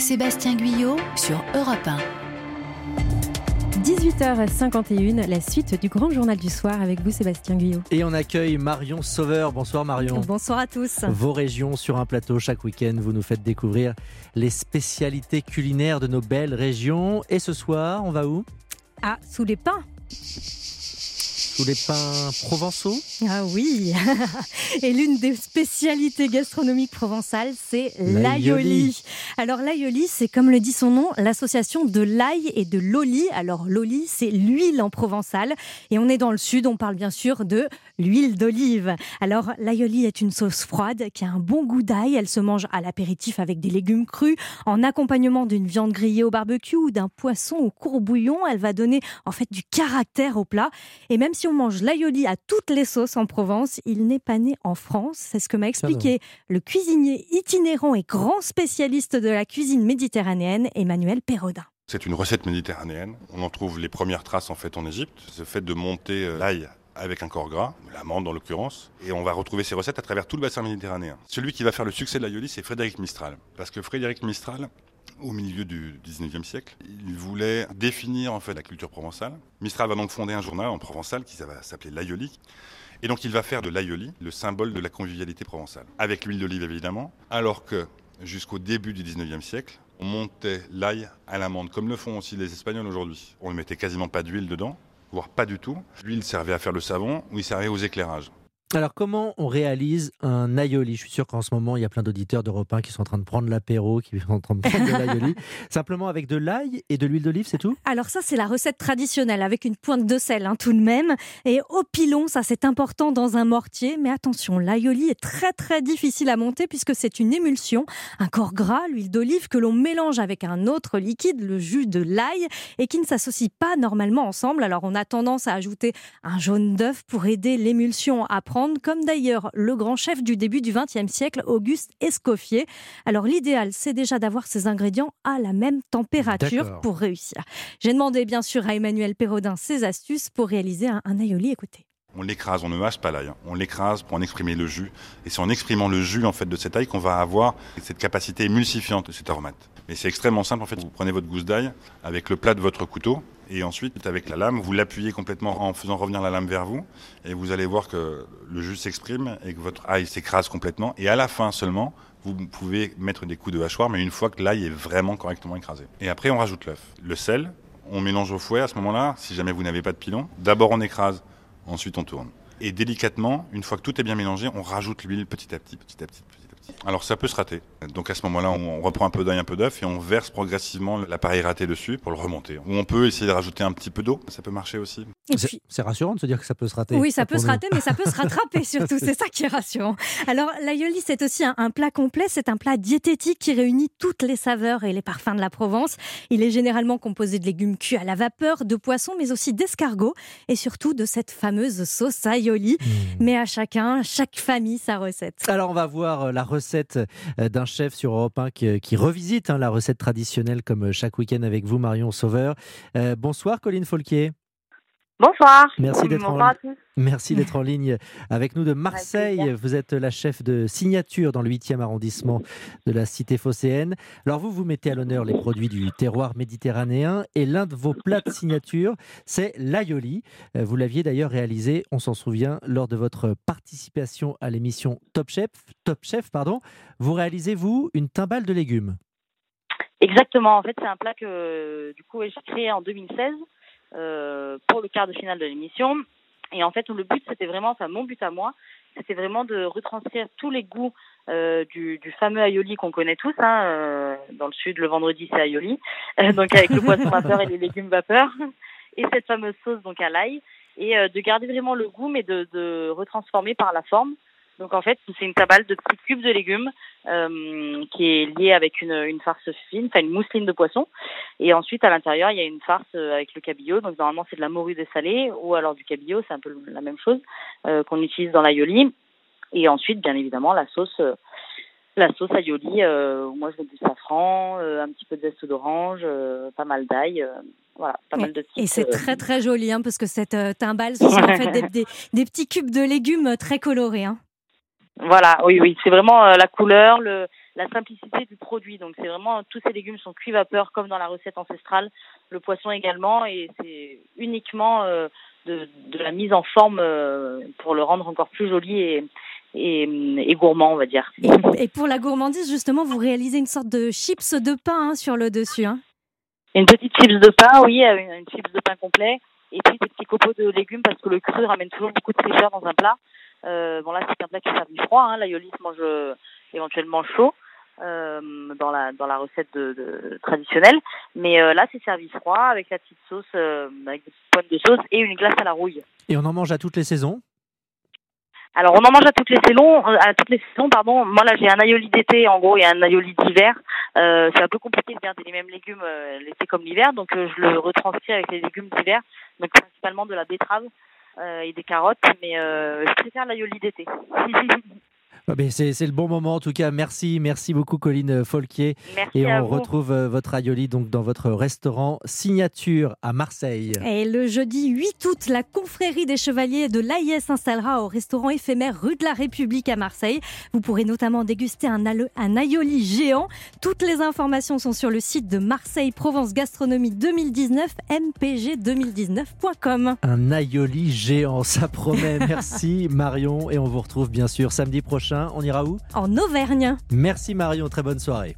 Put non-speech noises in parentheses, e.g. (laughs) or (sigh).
Sébastien Guyot sur Europe 1. 18h51, la suite du grand journal du soir avec vous Sébastien Guyot. Et on accueille Marion Sauveur. Bonsoir Marion. Bonsoir à tous. Vos régions sur un plateau chaque week-end, vous nous faites découvrir les spécialités culinaires de nos belles régions. Et ce soir, on va où? Ah, sous les pins sous les pins provençaux Ah oui (laughs) Et l'une des spécialités gastronomiques provençales, c'est l'aïoli. Alors l'aïoli, c'est comme le dit son nom, l'association de l'ail et de l'oli. Alors l'oli, c'est l'huile en provençal. Et on est dans le sud, on parle bien sûr de l'huile d'olive. Alors l'aïoli est une sauce froide qui a un bon goût d'ail. Elle se mange à l'apéritif avec des légumes crus, en accompagnement d'une viande grillée au barbecue ou d'un poisson au courbouillon. Elle va donner en fait du caractère au plat. Et même si on mange l'aïoli à toutes les sauces en Provence, il n'est pas né en France. C'est ce que m'a expliqué le cuisinier itinérant et grand spécialiste de la cuisine méditerranéenne, Emmanuel Perrodin. C'est une recette méditerranéenne. On en trouve les premières traces en fait en Égypte. Ce fait de monter euh, l'ail avec un corps gras, l'amande en l'occurrence, et on va retrouver ces recettes à travers tout le bassin méditerranéen. Celui qui va faire le succès de l'aïoli, c'est Frédéric Mistral. Parce que Frédéric Mistral, au milieu du 19e siècle. Il voulait définir en fait la culture provençale. Mistral va donc fonder un journal en provençal qui va s'appeler l'Aioli. Et donc il va faire de l'Aioli le symbole de la convivialité provençale. Avec l'huile d'olive évidemment, alors que jusqu'au début du 19e siècle, on montait l'ail à l'amande, comme le font aussi les Espagnols aujourd'hui. On ne mettait quasiment pas d'huile dedans, voire pas du tout. L'huile servait à faire le savon ou il servait aux éclairages. Alors, comment on réalise un aioli? Je suis sûr qu'en ce moment, il y a plein d'auditeurs d'Europe 1 qui sont en train de prendre l'apéro, qui sont en train de prendre de l'aioli. (laughs) Simplement avec de l'ail et de l'huile d'olive, c'est tout? Alors, ça, c'est la recette traditionnelle, avec une pointe de sel, hein, tout de même. Et au pilon, ça, c'est important dans un mortier. Mais attention, l'aioli est très, très difficile à monter puisque c'est une émulsion, un corps gras, l'huile d'olive, que l'on mélange avec un autre liquide, le jus de l'ail, et qui ne s'associe pas normalement ensemble. Alors, on a tendance à ajouter un jaune d'œuf pour aider l'émulsion à prendre comme d'ailleurs le grand chef du début du XXe siècle, Auguste Escoffier. Alors l'idéal, c'est déjà d'avoir ces ingrédients à la même température pour réussir. J'ai demandé bien sûr à Emmanuel Perrodin ses astuces pour réaliser un, un aioli. Écoutez. On l'écrase, on ne mâche pas l'ail. Hein. On l'écrase pour en exprimer le jus. Et c'est en exprimant le jus en fait de cet ail qu'on va avoir cette capacité émulsifiante de cet aromate. Mais c'est extrêmement simple en fait. Vous prenez votre gousse d'ail avec le plat de votre couteau et ensuite avec la lame, vous l'appuyez complètement en faisant revenir la lame vers vous et vous allez voir que le jus s'exprime et que votre ail s'écrase complètement. Et à la fin seulement, vous pouvez mettre des coups de hachoir, mais une fois que l'ail est vraiment correctement écrasé. Et après, on rajoute l'œuf, le sel, on mélange au fouet à ce moment-là, si jamais vous n'avez pas de pilon. D'abord, on écrase, Ensuite, on tourne. Et délicatement, une fois que tout est bien mélangé, on rajoute l'huile petit à petit, petit à petit, petit à petit. Alors ça peut se rater. Donc à ce moment-là, on reprend un peu d'ail, un peu d'œuf et on verse progressivement l'appareil raté dessus pour le remonter. Ou on peut essayer de rajouter un petit peu d'eau, ça peut marcher aussi. C'est rassurant de se dire que ça peut se rater. Oui, ça peut se rater, mais ça peut se (laughs) rattraper surtout. C'est ça qui est rassurant. Alors l'aïoli, c'est aussi un, un, plat complet. C'est un plat diététique qui réunit toutes les saveurs et les parfums de la Provence. Il est généralement composé de légumes cuits à la vapeur, de poissons, mais aussi d'escargots et surtout de cette fameuse sauce aioli. Mmh. Mais à chacun, chaque famille, sa recette. Alors on va voir euh, la recette euh, d'un chef sur Europe 1 qui, qui revisite hein, la recette traditionnelle comme euh, chaque week-end avec vous, Marion Sauveur. Euh, bonsoir, Colline Folquier. Bonsoir. Merci d'être en... Merci d'être en ligne avec nous de Marseille. Vous êtes la chef de signature dans le 8e arrondissement de la cité phocéenne. Alors vous, vous mettez à l'honneur les produits du terroir méditerranéen et l'un de vos plats de signature, c'est l'aioli. Euh, vous l'aviez d'ailleurs réalisé, on s'en souvient, lors de votre participation à l'émission Top Chef. Top Chef, pardon. Vous réalisez, vous, une timbale de légumes? Exactement. En fait, c'est un plat que du coup j'ai créé en 2016 euh, pour le quart de finale de l'émission. Et en fait, le but, c'était vraiment, enfin mon but à moi, c'était vraiment de retranscrire tous les goûts euh, du, du, fameux aioli qu'on connaît tous. Hein, euh, dans le sud, le vendredi, c'est aioli. Euh, donc avec le poisson vapeur et les légumes vapeur. Et cette fameuse sauce donc à l'ail. Et euh, de garder vraiment le goût, mais de, de retransformer par la forme. Donc en fait, c'est une tabale de petits cubes de légumes euh, qui est liée avec une, une farce fine, enfin une mousseline de poisson. Et ensuite, à l'intérieur, il y a une farce euh, avec le cabillaud. Donc normalement, c'est de la morue dessalée ou alors du cabillaud, c'est un peu la même chose euh, qu'on utilise dans l'aioli. Et ensuite, bien évidemment, la sauce, euh, la sauce aioli. Euh, moi, je mets du safran, euh, un petit peu de zeste d'orange, pas mal d'ail. voilà, pas mal de Et c'est très très joli, hein, parce que cette timbale, ce sont en fait (laughs) des, des, des, petits cubes de légumes très colorés. Hein. Voilà, oui, oui, c'est vraiment la couleur, le, la simplicité du produit. Donc c'est vraiment tous ces légumes sont cuits vapeur comme dans la recette ancestrale, le poisson également, et c'est uniquement euh, de, de, la mise en forme euh, pour le rendre encore plus joli et, et, gourmand, on va dire. Et, pour la gourmandise, justement, vous réalisez une sorte de chips de pain hein, sur le dessus. Hein. Une petite chips de pain, oui, une, une chips de pain complet. Et puis des petits copeaux de légumes parce que le cru ramène toujours beaucoup de fraîcheur dans un plat. Euh, bon là c'est un plat qui est servi froid, hein. l'aïoli se mange euh, éventuellement chaud euh, dans la dans la recette de, de traditionnelle, mais euh, là c'est servi froid avec la petite sauce, euh, avec des pointes de sauce et une glace à la rouille. Et on en mange à toutes les saisons? Alors on en mange à toutes les saisons, à toutes les saisons pardon. Moi là j'ai un aioli d'été en gros et un aioli d'hiver. Euh, c'est un peu compliqué de garder les mêmes légumes l'été comme l'hiver, donc je le retranscris avec les légumes d'hiver, donc principalement de la betterave euh, et des carottes, mais euh, je préfère l'aioli d'été. (laughs) Ah, c'est le bon moment en tout cas. Merci, merci beaucoup Colline Folquier. et on retrouve euh, votre aioli donc dans votre restaurant Signature à Marseille. Et le jeudi 8 août, la confrérie des chevaliers de l'AIS s'installera au restaurant éphémère rue de la République à Marseille. Vous pourrez notamment déguster un, un aioli géant. Toutes les informations sont sur le site de Marseille Provence Gastronomie 2019 mpg2019.com. Un aioli géant, ça promet. Merci Marion et on vous retrouve bien sûr samedi prochain on ira où? En Auvergne. Merci Marion, très bonne soirée.